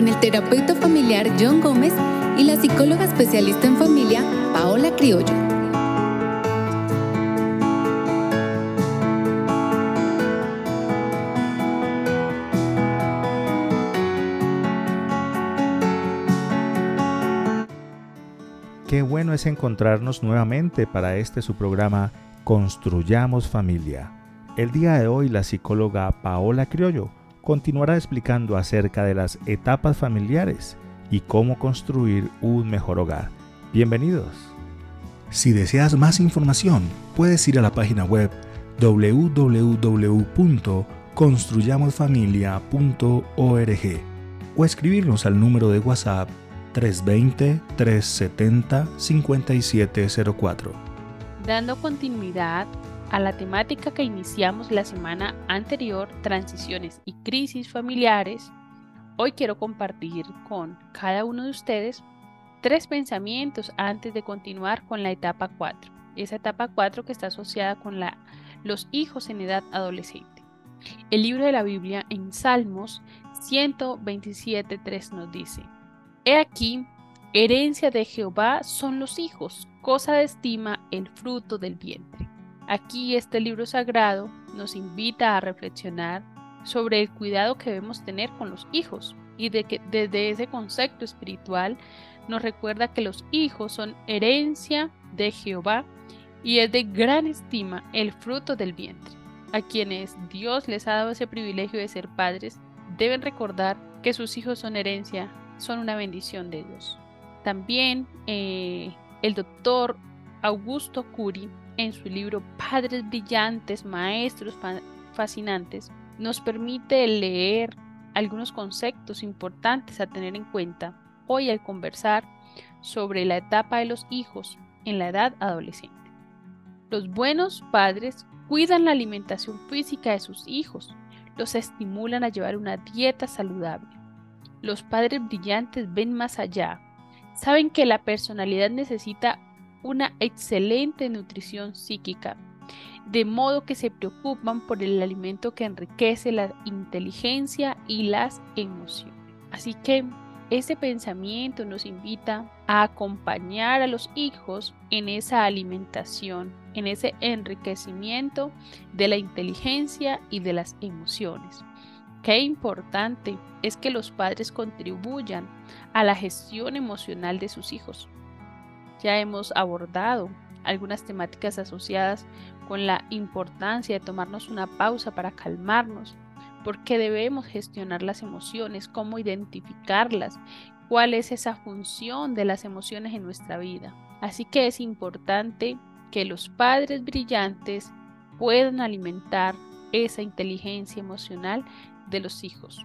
con el terapeuta familiar John Gómez y la psicóloga especialista en familia Paola Criollo. Qué bueno es encontrarnos nuevamente para este su programa Construyamos Familia. El día de hoy la psicóloga Paola Criollo continuará explicando acerca de las etapas familiares y cómo construir un mejor hogar. Bienvenidos. Si deseas más información, puedes ir a la página web www.construyamosfamilia.org o escribirnos al número de WhatsApp 320-370-5704. Dando continuidad a la temática que iniciamos la semana anterior, transiciones y crisis familiares, hoy quiero compartir con cada uno de ustedes tres pensamientos antes de continuar con la etapa 4. Esa etapa 4 que está asociada con los hijos en edad adolescente. El libro de la Biblia en Salmos 127.3 nos dice, He aquí, herencia de Jehová son los hijos, cosa de estima el fruto del vientre. Aquí este libro sagrado nos invita a reflexionar sobre el cuidado que debemos tener con los hijos y de que desde ese concepto espiritual nos recuerda que los hijos son herencia de Jehová y es de gran estima el fruto del vientre. A quienes Dios les ha dado ese privilegio de ser padres, deben recordar que sus hijos son herencia, son una bendición de Dios. También eh, el doctor Augusto Curi en su libro Padres Brillantes, Maestros Fascinantes, nos permite leer algunos conceptos importantes a tener en cuenta hoy al conversar sobre la etapa de los hijos en la edad adolescente. Los buenos padres cuidan la alimentación física de sus hijos, los estimulan a llevar una dieta saludable. Los padres brillantes ven más allá, saben que la personalidad necesita una excelente nutrición psíquica, de modo que se preocupan por el alimento que enriquece la inteligencia y las emociones. Así que ese pensamiento nos invita a acompañar a los hijos en esa alimentación, en ese enriquecimiento de la inteligencia y de las emociones. Qué importante es que los padres contribuyan a la gestión emocional de sus hijos. Ya hemos abordado algunas temáticas asociadas con la importancia de tomarnos una pausa para calmarnos, porque debemos gestionar las emociones, cómo identificarlas, cuál es esa función de las emociones en nuestra vida. Así que es importante que los padres brillantes puedan alimentar esa inteligencia emocional de los hijos.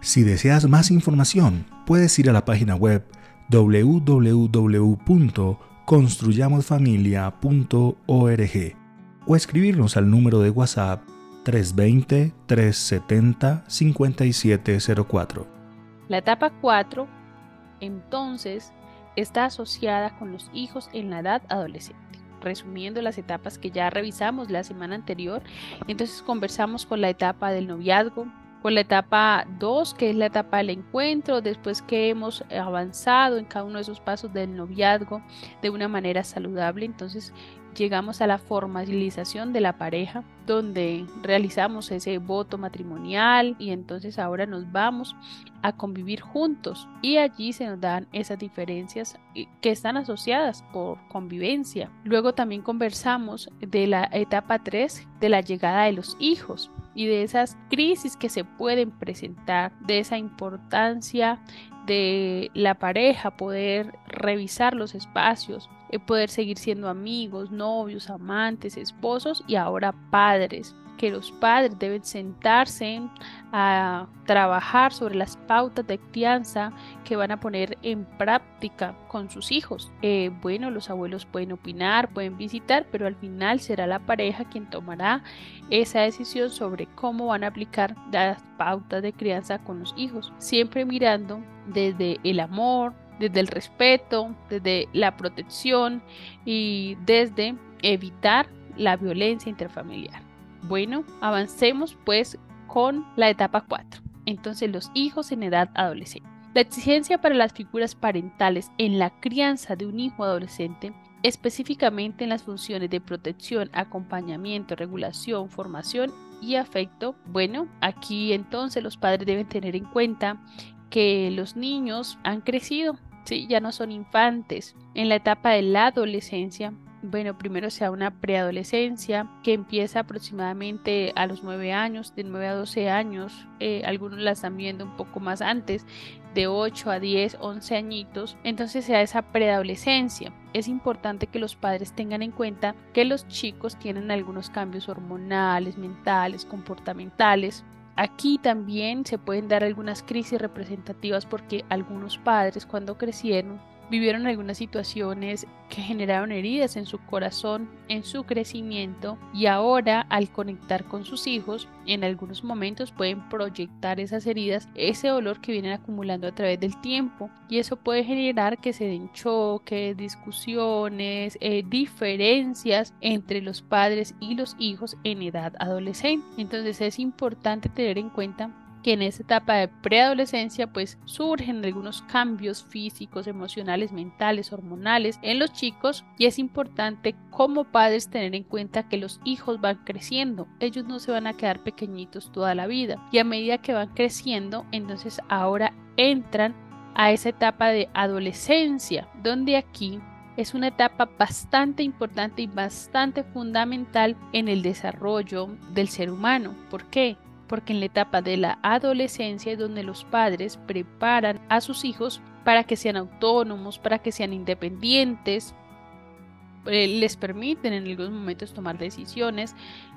Si deseas más información, puedes ir a la página web www.construyamosfamilia.org o escribirnos al número de WhatsApp 320-370-5704. La etapa 4, entonces, está asociada con los hijos en la edad adolescente. Resumiendo las etapas que ya revisamos la semana anterior, entonces conversamos con la etapa del noviazgo, con la etapa 2, que es la etapa del encuentro, después que hemos avanzado en cada uno de esos pasos del noviazgo de una manera saludable, entonces llegamos a la formalización de la pareja, donde realizamos ese voto matrimonial y entonces ahora nos vamos a convivir juntos y allí se nos dan esas diferencias eh, que están asociadas por convivencia. Luego también conversamos de la etapa 3 de la llegada de los hijos y de esas crisis que se pueden presentar, de esa importancia de la pareja, poder revisar los espacios, eh, poder seguir siendo amigos, novios, amantes, esposos y ahora padres que los padres deben sentarse a trabajar sobre las pautas de crianza que van a poner en práctica con sus hijos. Eh, bueno, los abuelos pueden opinar, pueden visitar, pero al final será la pareja quien tomará esa decisión sobre cómo van a aplicar las pautas de crianza con los hijos, siempre mirando desde el amor, desde el respeto, desde la protección y desde evitar la violencia interfamiliar. Bueno, avancemos pues con la etapa 4. Entonces los hijos en edad adolescente. La exigencia para las figuras parentales en la crianza de un hijo adolescente específicamente en las funciones de protección, acompañamiento, regulación, formación y afecto. Bueno, aquí entonces los padres deben tener en cuenta que los niños han crecido, ¿sí? ya no son infantes. En la etapa de la adolescencia bueno, primero sea una preadolescencia que empieza aproximadamente a los 9 años, de 9 a 12 años, eh, algunos la están viendo un poco más antes, de 8 a 10, 11 añitos, entonces sea esa preadolescencia. Es importante que los padres tengan en cuenta que los chicos tienen algunos cambios hormonales, mentales, comportamentales, Aquí también se pueden dar algunas crisis representativas porque algunos padres cuando crecieron vivieron algunas situaciones que generaron heridas en su corazón, en su crecimiento y ahora al conectar con sus hijos, en algunos momentos pueden proyectar esas heridas, ese dolor que vienen acumulando a través del tiempo y eso puede generar que se den choques, discusiones, eh, diferencias entre los padres y los hijos en edad adolescente. Entonces es importante tener en cuenta que en esta etapa de preadolescencia pues surgen algunos cambios físicos, emocionales, mentales, hormonales en los chicos y es importante como padres tener en cuenta que los hijos van creciendo, ellos no se van a quedar pequeñitos toda la vida y a medida que van creciendo entonces ahora entran a esa etapa de adolescencia donde aquí es una etapa bastante importante y bastante fundamental en el desarrollo del ser humano. ¿Por qué? Porque en la etapa de la adolescencia es donde los padres preparan a sus hijos para que sean autónomos, para que sean independientes, eh, les permiten en algunos momentos tomar decisiones,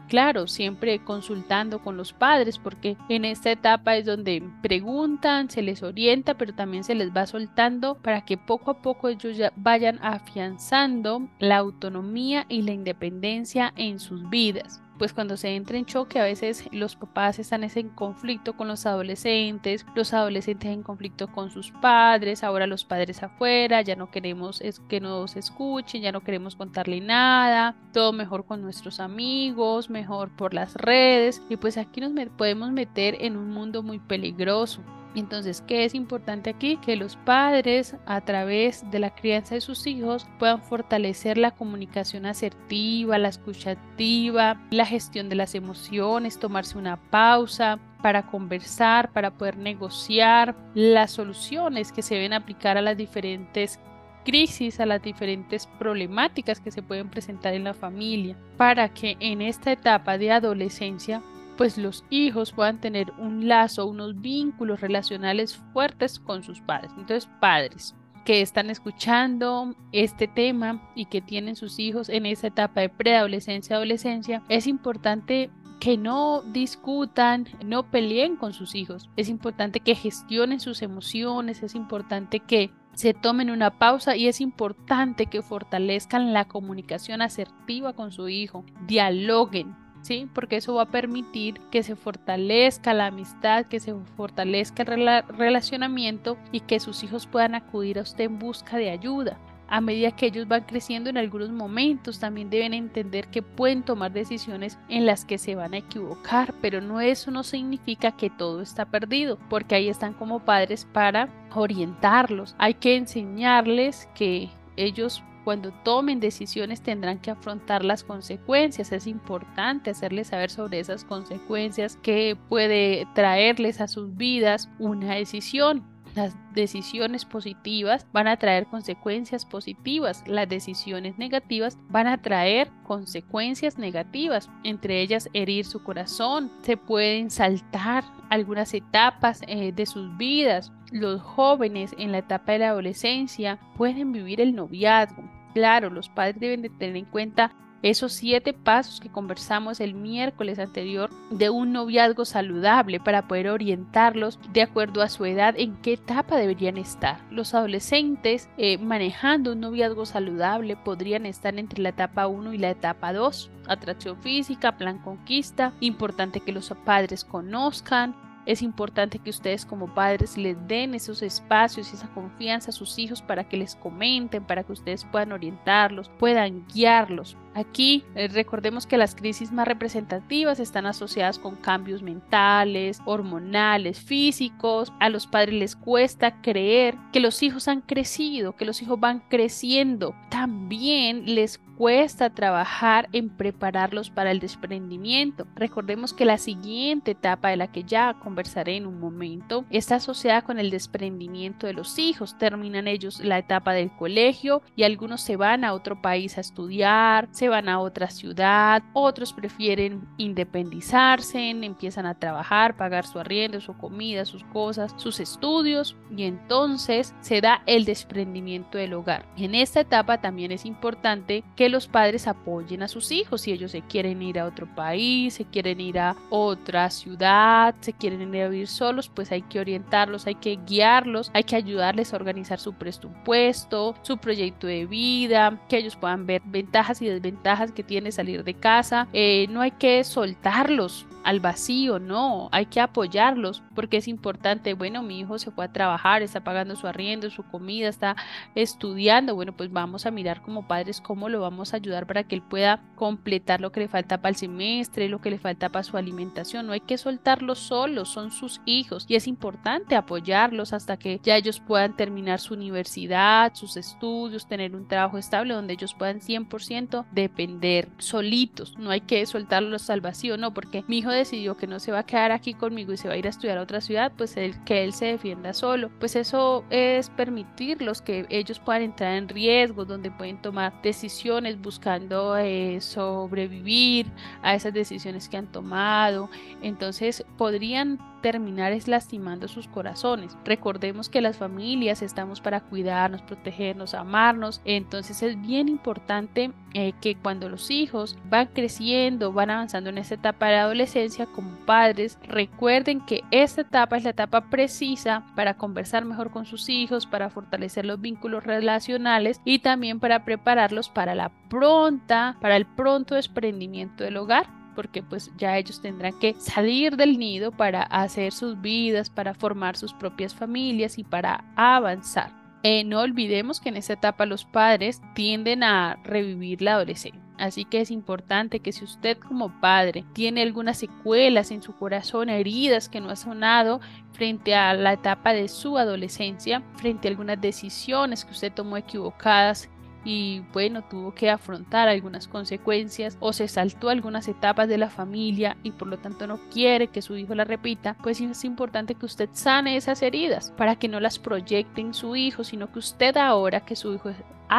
claro, siempre consultando con los padres, porque en esta etapa es donde preguntan, se les orienta, pero también se les va soltando para que poco a poco ellos ya vayan afianzando la autonomía y la independencia en sus vidas pues cuando se entra en choque a veces los papás están en conflicto con los adolescentes, los adolescentes en conflicto con sus padres, ahora los padres afuera, ya no queremos que nos escuchen, ya no queremos contarle nada, todo mejor con nuestros amigos, mejor por las redes y pues aquí nos podemos meter en un mundo muy peligroso. Entonces, ¿qué es importante aquí? Que los padres a través de la crianza de sus hijos puedan fortalecer la comunicación asertiva, la escucha activa, la gestión de las emociones, tomarse una pausa, para conversar, para poder negociar las soluciones que se deben aplicar a las diferentes crisis, a las diferentes problemáticas que se pueden presentar en la familia, para que en esta etapa de adolescencia pues los hijos puedan tener un lazo, unos vínculos relacionales fuertes con sus padres. Entonces, padres que están escuchando este tema y que tienen sus hijos en esa etapa de preadolescencia, adolescencia, es importante que no discutan, no peleen con sus hijos. Es importante que gestionen sus emociones, es importante que se tomen una pausa y es importante que fortalezcan la comunicación asertiva con su hijo, dialoguen, ¿sí? Porque eso va a permitir que se fortalezca la amistad, que se fortalezca el relacionamiento y que sus hijos puedan acudir a usted en busca de ayuda. A medida que ellos van creciendo en algunos momentos, también deben entender que pueden tomar decisiones en las que se van a equivocar, pero no eso no significa que todo está perdido, porque ahí están como padres para orientarlos. Hay que enseñarles que ellos cuando tomen decisiones tendrán que afrontar las consecuencias. Es importante hacerles saber sobre esas consecuencias que puede traerles a sus vidas una decisión. Las decisiones positivas van a traer consecuencias positivas, las decisiones negativas van a traer consecuencias negativas, entre ellas herir su corazón, se pueden saltar algunas etapas eh, de sus vidas. Los jóvenes en la etapa de la adolescencia pueden vivir el noviazgo, Claro, los padres deben de tener en cuenta esos siete pasos que conversamos el miércoles anterior de un noviazgo saludable para poder orientarlos de acuerdo a su edad en qué etapa deberían estar. Los adolescentes eh, manejando un noviazgo saludable podrían estar entre la etapa 1 y la etapa 2. Atracción física, plan conquista, importante que los padres conozcan, es importante que ustedes como padres les den esos espacios y esa confianza a sus hijos para que les comenten, para que ustedes puedan orientarlos, puedan guiarlos. Aquí eh, recordemos que las crisis más representativas están asociadas con cambios mentales, hormonales, físicos. A los padres les cuesta creer que los hijos han crecido, que los hijos van creciendo. También les cuesta trabajar en prepararlos para el desprendimiento. Recordemos que la siguiente etapa de la que ya conversaré en un momento está asociada con el desprendimiento de los hijos. Terminan ellos la etapa del colegio y algunos se van a otro país a estudiar, van a otra ciudad, otros prefieren independizarse, empiezan a trabajar, pagar su arriendo, su comida, sus cosas, sus estudios y entonces se da el desprendimiento del hogar. En esta etapa también es importante que los padres apoyen a sus hijos si ellos se quieren ir a otro país, se quieren ir a otra ciudad, se quieren ir a vivir solos, pues hay que orientarlos, hay que guiarlos, hay que ayudarles a organizar su presupuesto, su proyecto de vida, que ellos puedan ver ventajas y desventajas que tiene salir de casa. Eh, no hay que soltarlos al vacío, no, hay que apoyarlos porque es importante, bueno, mi hijo se fue a trabajar, está pagando su arriendo, su comida, está estudiando, bueno, pues vamos a mirar como padres cómo lo vamos a ayudar para que él pueda completar lo que le falta para el semestre, lo que le falta para su alimentación, no hay que soltarlos solos, son sus hijos y es importante apoyarlos hasta que ya ellos puedan terminar su universidad, sus estudios, tener un trabajo estable donde ellos puedan 100% depender solitos, no hay que soltarlos al vacío, no, porque mi hijo decidió que no se va a quedar aquí conmigo y se va a ir a estudiar a otra ciudad, pues el, que él se defienda solo. Pues eso es permitirlos que ellos puedan entrar en riesgos, donde pueden tomar decisiones buscando eh, sobrevivir a esas decisiones que han tomado. Entonces podrían terminar es lastimando sus corazones. Recordemos que las familias estamos para cuidarnos, protegernos, amarnos. Entonces es bien importante eh, que cuando los hijos van creciendo, van avanzando en esta etapa de adolescencia como padres, recuerden que esta etapa es la etapa precisa para conversar mejor con sus hijos, para fortalecer los vínculos relacionales y también para prepararlos para la pronta, para el pronto desprendimiento del hogar porque pues ya ellos tendrán que salir del nido para hacer sus vidas, para formar sus propias familias y para avanzar. Eh, no olvidemos que en esta etapa los padres tienden a revivir la adolescencia. Así que es importante que si usted como padre tiene algunas secuelas en su corazón, heridas que no ha sonado frente a la etapa de su adolescencia, frente a algunas decisiones que usted tomó equivocadas y bueno, tuvo que afrontar algunas consecuencias o se saltó algunas etapas de la familia y por lo tanto no quiere que su hijo la repita, pues es importante que usted sane esas heridas para que no las proyecte en su hijo, sino que usted ahora que su hijo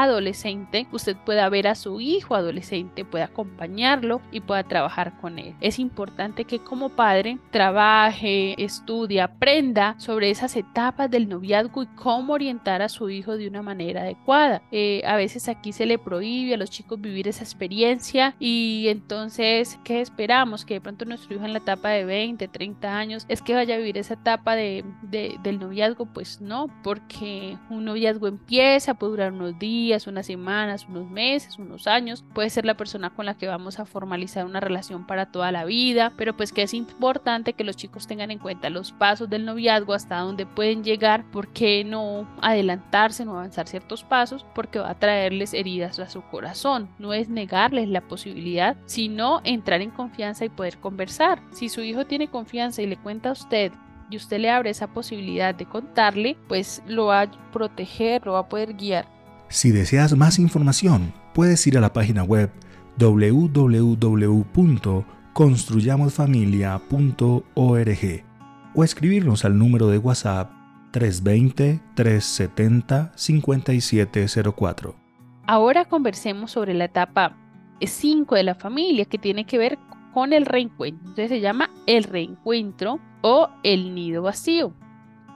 adolescente, usted pueda ver a su hijo adolescente, pueda acompañarlo y pueda trabajar con él. Es importante que como padre trabaje, estudie, aprenda sobre esas etapas del noviazgo y cómo orientar a su hijo de una manera adecuada. Eh, a veces aquí se le prohíbe a los chicos vivir esa experiencia y entonces, ¿qué esperamos? Que de pronto nuestro hijo en la etapa de 20, 30 años es que vaya a vivir esa etapa de, del noviazgo, pues no, porque un noviazgo empieza, puede durar unos días, unas semanas, unos meses, unos años. Puede ser la persona con la que vamos a formalizar una relación para toda la vida, pero pues que es importante que los chicos tengan en cuenta los pasos del noviazgo, hasta dónde pueden llegar, por qué no adelantarse, no avanzar ciertos pasos, porque va a traerles heridas a su corazón. No es negarles la posibilidad, sino entrar en confianza y poder conversar. Si su hijo tiene confianza y le cuenta a usted y usted le abre esa posibilidad de contarle, pues lo va a proteger, lo va a poder guiar si deseas más información, puedes ir a la página web www.construyamosfamilia.org o escribirnos al número de WhatsApp 320-370-5704. Ahora conversemos sobre la etapa 5 de la familia que tiene que ver con el reencuentro. Entonces se llama el reencuentro o el nido vacío.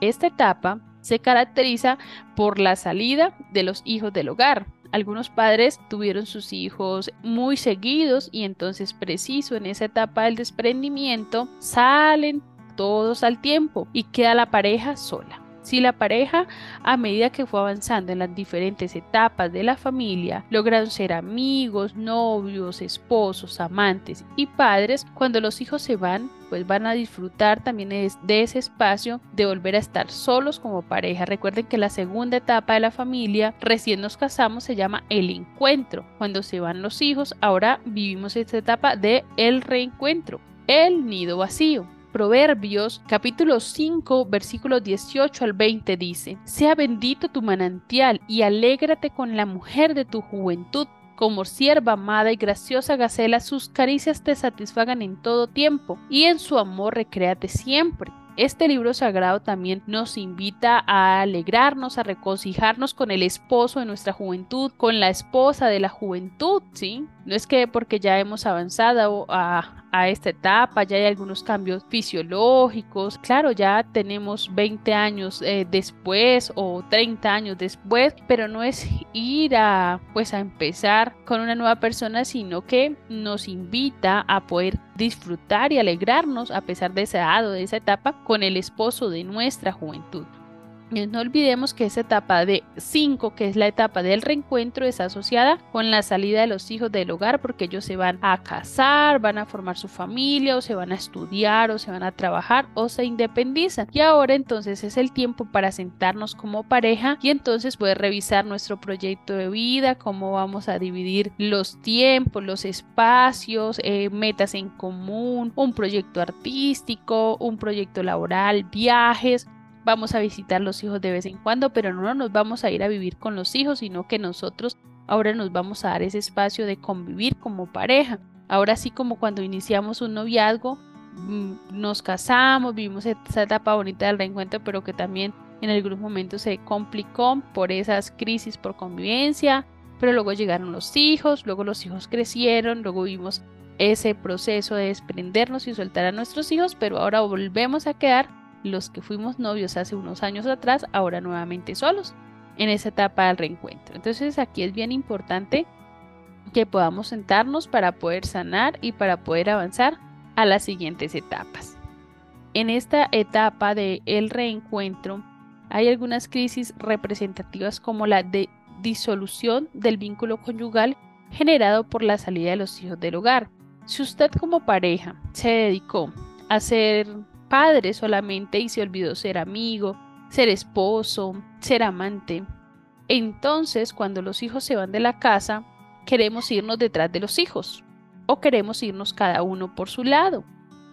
Esta etapa se caracteriza por la salida de los hijos del hogar. Algunos padres tuvieron sus hijos muy seguidos y entonces preciso en esa etapa del desprendimiento salen todos al tiempo y queda la pareja sola Si la pareja, a medida que fue avanzando en las diferentes etapas de la familia, lograron ser amigos, novios, esposos, amantes y padres, cuando los hijos se van, pues van a disfrutar también de ese espacio de volver a estar solos como pareja. Recuerden que la segunda etapa de la familia, recién nos casamos, se llama el encuentro. Cuando se van los hijos, ahora vivimos esta etapa de el reencuentro, el nido vacío. Proverbios capítulo 5 versículos 18 al 20 dice, Sea bendito tu manantial y alégrate con la mujer de tu juventud. Como sierva amada y graciosa Gacela, sus caricias te satisfagan en todo tiempo, y en su amor recréate siempre. Este libro sagrado también nos invita a alegrarnos, a regocijarnos con el esposo de nuestra juventud, con la esposa de la juventud, ¿sí? No es que porque ya hemos avanzado a, esta etapa, ya hay algunos cambios fisiológicos. Claro, ya tenemos 20 años eh, después o 30 años después, pero no es ir a pues a empezar con una nueva persona, sino que nos invita a poder disfrutar y alegrarnos a pesar de ese edad de esa etapa con el esposo de nuestra juventud. No olvidemos que esa etapa de 5, que es la etapa del reencuentro, es asociada con la salida de los hijos del hogar porque ellos se van a casar, van a formar su familia o se van a estudiar o se van a trabajar o se independizan. Y ahora entonces es el tiempo para sentarnos como pareja y entonces poder revisar nuestro proyecto de vida, cómo vamos a dividir los tiempos, los espacios, eh, metas en común, un proyecto artístico, un proyecto laboral, viajes vamos a visitar los hijos de vez en cuando, pero no nos vamos a ir a vivir con los hijos, sino que nosotros ahora nos vamos a dar ese espacio de convivir como pareja. Ahora sí como cuando iniciamos un noviazgo, mm, nos casamos, vivimos esa etapa bonita del reencuentro, pero que también en algunos momentos se complicó por esas crisis por convivencia, pero luego llegaron los hijos, luego los hijos crecieron, luego vimos ese proceso de desprendernos y soltar a nuestros hijos, pero ahora volvemos a quedar los que fuimos novios hace unos años atrás, ahora nuevamente solos en esa etapa del reencuentro. Entonces aquí es bien importante que podamos sentarnos para poder sanar y para poder avanzar a las siguientes etapas. En esta etapa de el reencuentro hay algunas crisis representativas como la de disolución del vínculo conyugal generado por la salida de los hijos del hogar. Si usted como pareja se dedicó a ser padre solamente y se olvidó ser amigo, ser esposo, ser amante. Entonces, cuando los hijos se van de la casa, queremos irnos detrás de los hijos o queremos irnos cada uno por su lado,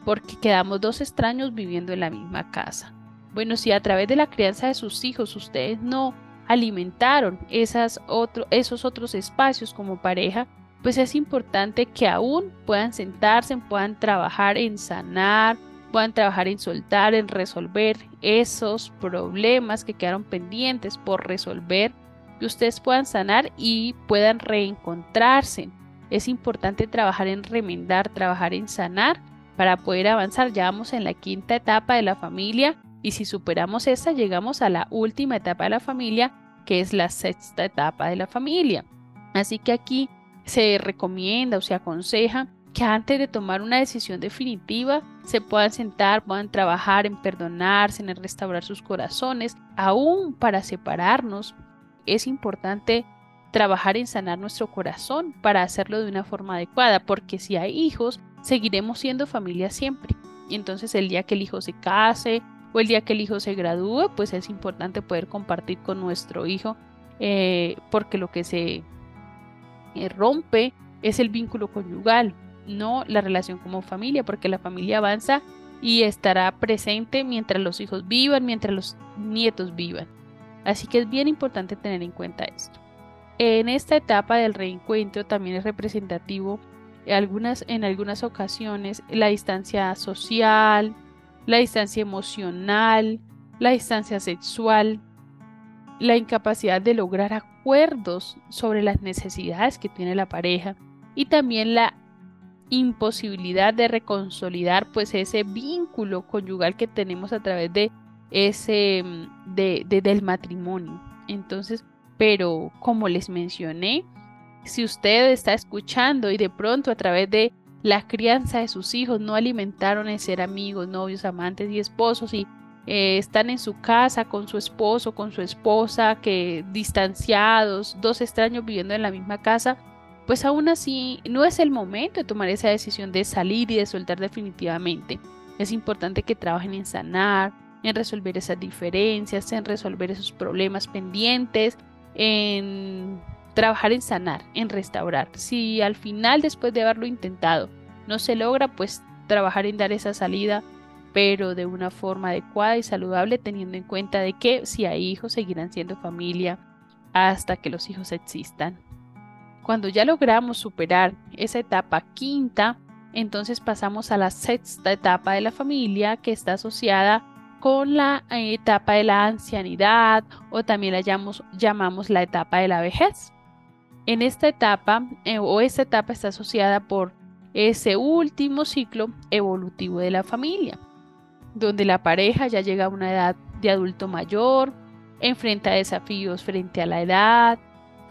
porque quedamos dos extraños viviendo en la misma casa. Bueno, si a través de la crianza de sus hijos ustedes no alimentaron esos otros espacios como pareja, pues es importante que aún puedan sentarse, puedan trabajar en sanar, puedan trabajar en soltar, en resolver esos problemas que quedaron pendientes por resolver, que ustedes puedan sanar y puedan reencontrarse. Es importante trabajar en remendar, trabajar en sanar para poder avanzar. Ya vamos en la quinta etapa de la familia y si superamos esta llegamos a la última etapa de la familia, que es la sexta etapa de la familia. Así que aquí se recomienda o se aconseja que antes de tomar una decisión definitiva se puedan sentar, puedan trabajar en perdonarse, en restaurar sus corazones, aún para separarnos. Es importante trabajar en sanar nuestro corazón para hacerlo de una forma adecuada, porque si hay hijos, seguiremos siendo familia siempre. Y entonces el día que el hijo se case o el día que el hijo se gradúe, pues es importante poder compartir con nuestro hijo, eh, porque lo que se eh, rompe es el vínculo conyugal, no la relación como familia, porque la familia avanza y estará presente mientras los hijos vivan, mientras los nietos vivan. Así que es bien importante tener en cuenta esto. En esta etapa del reencuentro también es representativo algunas, en algunas ocasiones la distancia social, la distancia emocional, la distancia sexual, la incapacidad de lograr acuerdos sobre las necesidades que tiene la pareja y también la imposibilidad de reconsolidar pues ese vínculo conyugal que tenemos a través de ese mm, de, del matrimonio. Entonces pero como les mencioné si usted está escuchando y de pronto a través de la crianza de sus hijos no alimentaron en ser amigos novios amantes y esposos y eh, están en su casa con su esposo, con su esposa, que distanciados, dos extraños viviendo en la misma casa, pues aún así no es el momento de tomar esa decisión de salir y de soltar definitivamente. Es importante que trabajen en sanar, en resolver esas diferencias, en resolver esos problemas pendientes, en trabajar en sanar, en restaurar. Si al final, después de haberlo intentado, no se logra, pues trabajar en dar esa salida, pero de una forma adecuada y saludable, teniendo en cuenta de que si hay hijos, seguirán siendo familia hasta que los hijos existan. Cuando ya logramos superar esa etapa quinta, entonces pasamos a la sexta etapa de la familia que está asociada con la eh, etapa de la ancianidad o también la llamamos, llamamos la etapa de la vejez. En esta etapa eh, o esta etapa está asociada por ese último ciclo evolutivo de la familia, donde la pareja ya llega a una edad de adulto mayor, enfrenta desafíos frente a la edad,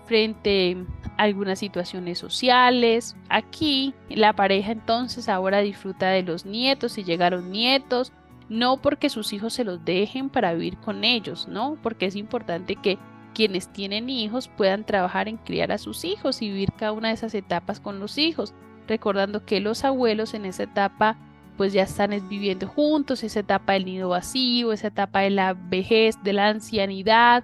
frente a algunas situaciones sociales. Aquí la pareja entonces ahora disfruta de los nietos si llegaron nietos, no porque sus hijos se los dejen para vivir con ellos, ¿no? Porque es importante que quienes tienen hijos puedan trabajar en criar a sus hijos y vivir cada una de esas etapas con los hijos, recordando que los abuelos en esa etapa pues ya están viviendo juntos, esa etapa del nido vacío, esa etapa de la vejez, de la ancianidad,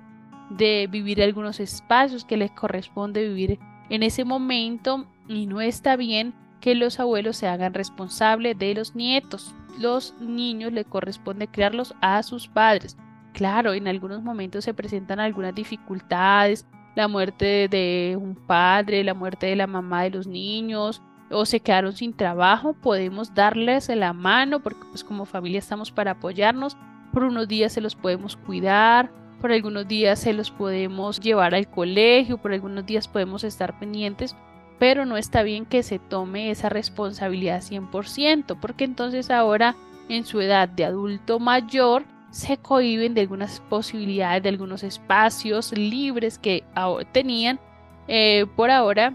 de vivir algunos espacios que les corresponde vivir en ese momento y no está bien que los abuelos se hagan responsables de los nietos. Los niños le corresponde criarlos a sus padres. Claro, en algunos momentos se presentan algunas dificultades, la muerte de un padre, la muerte de la mamá de los niños, o se quedaron sin trabajo, podemos darles la mano porque pues como familia estamos para apoyarnos. Por unos días se los podemos cuidar, por algunos días se los podemos llevar al colegio, por algunos días podemos estar pendientes, pero no está bien que se tome esa responsabilidad 100%, porque entonces ahora en su edad de adulto mayor se cohiben de algunas posibilidades, de algunos espacios libres que tenían eh, por ahora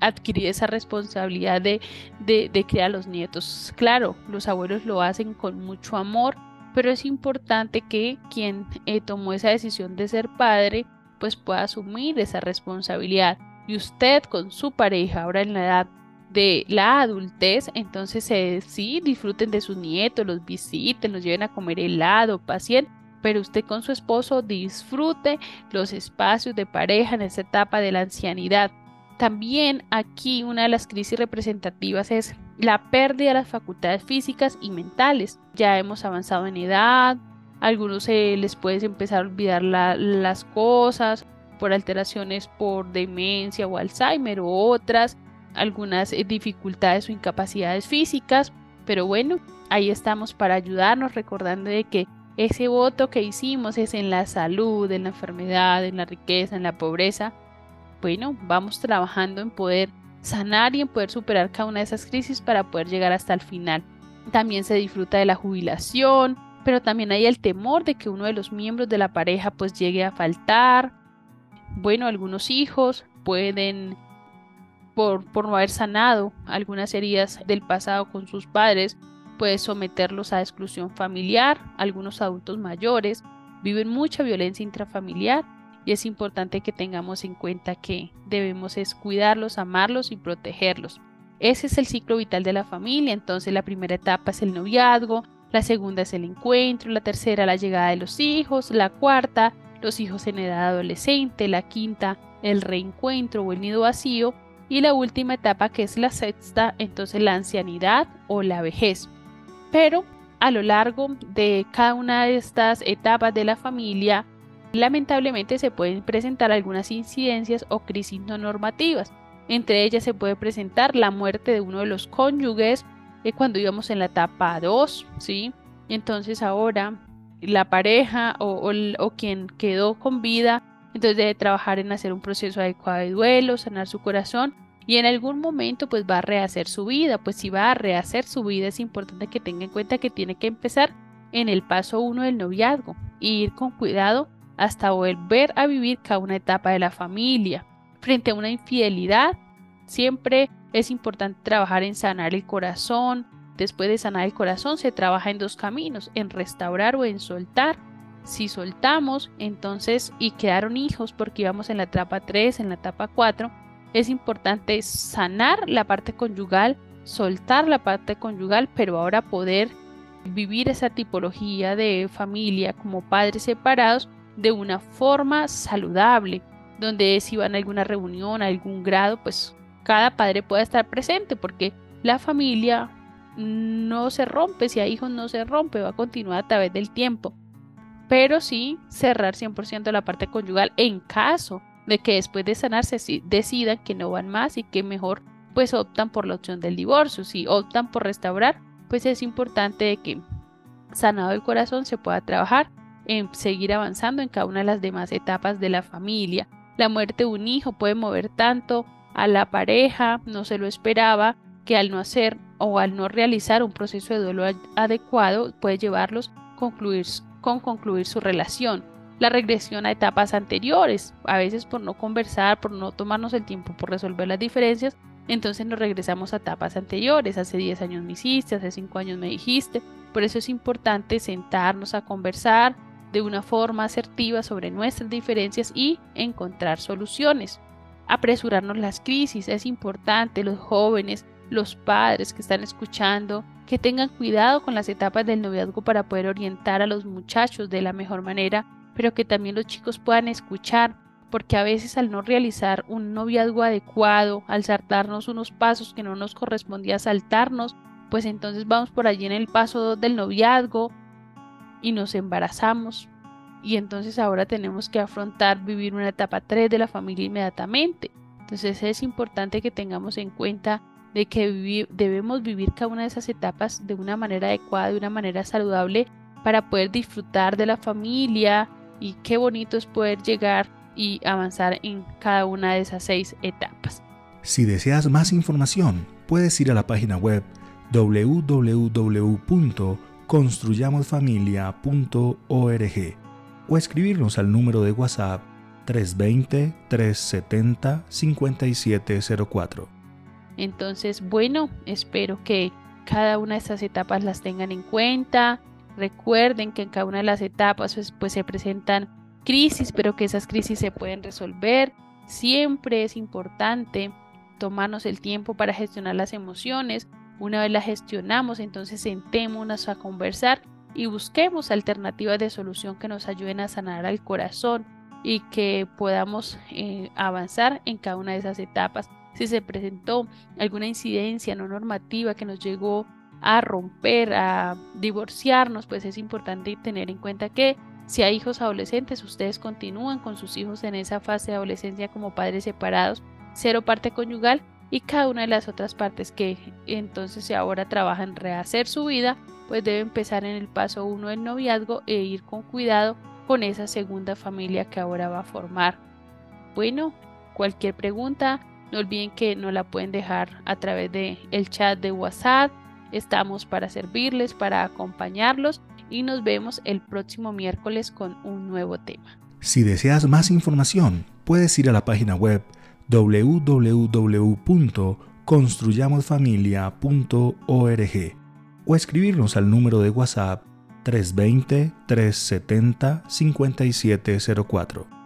adquirir esa responsabilidad de, de, de criar a los nietos. Claro, los abuelos lo hacen con mucho amor, pero es importante que quien eh, tomó esa decisión de ser padre pues pueda asumir esa responsabilidad y usted con su pareja ahora en la edad de la adultez, entonces eh, sí, disfruten de sus nietos, los visiten, los lleven a comer helado, pacien, pero usted con su esposo disfrute los espacios de pareja en esa etapa de la ancianidad. También aquí una de las crisis representativas es la pérdida de las facultades físicas y mentales. Ya hemos avanzado en edad, algunos se les puede empezar a olvidar las cosas por alteraciones por demencia o Alzheimer o otras, algunas eh, dificultades o incapacidades físicas, pero bueno, ahí estamos para ayudarnos recordando de que ese voto que hicimos es en la salud, en la enfermedad, en la riqueza, en la pobreza. Bueno, vamos trabajando en poder sanar y en poder superar cada una de esas crisis para poder llegar hasta el final. También se disfruta de la jubilación, pero también hay el temor de que uno de los miembros de la pareja pues llegue a faltar. Bueno, algunos hijos pueden, por, por no haber sanado algunas heridas del pasado con sus padres, puede someterlos a exclusión familiar. Algunos adultos mayores viven mucha violencia intrafamiliar y es importante que tengamos en cuenta que debemos es cuidarlos, amarlos y protegerlos. Ese es el ciclo vital de la familia, entonces la primera etapa es el noviazgo, la segunda es el encuentro, la tercera la llegada de los hijos, la cuarta los hijos en edad adolescente, la quinta el reencuentro o el nido vacío y la última etapa que es la sexta, entonces la ancianidad o la vejez. Pero a lo largo de cada una de estas etapas de la familia Lamentablemente se pueden presentar algunas incidencias o crisis no normativas. Entre ellas se puede presentar la muerte de uno de los cónyuges eh, cuando íbamos en la etapa 2, ¿sí? Entonces ahora la pareja o, quien quedó con vida, entonces debe trabajar en hacer un proceso adecuado de duelo, sanar su corazón y en algún momento pues va a rehacer su vida. Pues si va a rehacer su vida es importante que tenga en cuenta que tiene que empezar en el paso 1 del noviazgo e ir con cuidado hasta volver a vivir cada una etapa de la familia. Frente a una infidelidad, siempre es importante trabajar en sanar el corazón, después de sanar el corazón se trabaja en dos caminos, en restaurar o en soltar. Si soltamos, entonces, y quedaron hijos porque íbamos en la etapa 3, en la etapa 4, es importante sanar la parte conyugal, soltar la parte conyugal, pero ahora poder vivir esa tipología de familia como padres separados de una forma saludable, donde si van a alguna reunión, a algún grado, pues cada padre pueda estar presente, porque la familia no se rompe, si hay hijos no se rompe, va a continuar a través del tiempo. Pero sí cerrar 100% la parte conyugal en caso de que después de sanarse decidan que no van más y que mejor pues optan por la opción del divorcio. Si optan por restaurar, pues es importante que sanado el corazón se pueda trabajar en seguir avanzando en cada una de las demás etapas de la familia. La muerte de un hijo puede mover tanto a la pareja, no se lo esperaba, que al no hacer o al no realizar un proceso de duelo adecuado puede llevarlos con concluir su relación. La regresión a etapas anteriores, a veces por no conversar, por no tomarnos el tiempo por resolver las diferencias, entonces nos regresamos a etapas anteriores. Hace 10 años me hiciste, hace 5 años me dijiste. Por eso es importante sentarnos a conversar de una forma asertiva sobre nuestras diferencias y encontrar soluciones. Apresurarnos las crisis es importante, los jóvenes, los padres que están escuchando, que tengan cuidado con las etapas del noviazgo para poder orientar a los muchachos de la mejor manera, pero que también los chicos puedan escuchar, porque a veces al no realizar un noviazgo adecuado, al saltarnos unos pasos que no nos correspondía saltarnos, pues entonces vamos por allí en el paso del noviazgo y nos embarazamos. Y entonces ahora tenemos que afrontar vivir una etapa 3 de la familia inmediatamente. Entonces es importante que tengamos en cuenta de que debemos vivir cada una de esas etapas de una manera adecuada, de una manera saludable, para poder disfrutar de la familia y qué bonito es poder llegar y avanzar en cada una de esas seis etapas. Si deseas más información, puedes ir a la página web www.construyamosfamilia.org o escribirnos al número de WhatsApp 320-370-5704. Entonces, bueno, espero que cada una de estas etapas las tengan en cuenta. Recuerden que en cada una de las etapas pues, pues se presentan crisis, pero que esas crisis se pueden resolver. Siempre es importante tomarnos el tiempo para gestionar las emociones, una vez la gestionamos, entonces sentémonos a conversar y busquemos alternativas de solución que nos ayuden a sanar al corazón y que podamos eh, avanzar en cada una de esas etapas. Si se presentó alguna incidencia no normativa que nos llegó a romper, a divorciarnos, pues es importante tener en cuenta que si hay hijos adolescentes, ustedes continúan con sus hijos en esa fase de adolescencia como padres separados, cero parte conyugal y cada una de las otras partes que entonces ahora trabajan en rehacer su vida, pues debe empezar en el paso uno del noviazgo e ir con cuidado con esa segunda familia que ahora va a formar. Bueno, cualquier pregunta, no olviden que nos la pueden dejar a través del el chat de WhatsApp. Estamos para servirles, para acompañarlos y nos vemos el próximo miércoles con un nuevo tema. Si deseas más información, puedes ir a la página web www.construyamosfamilia.org o escribirnos al número de WhatsApp 320 370 5704.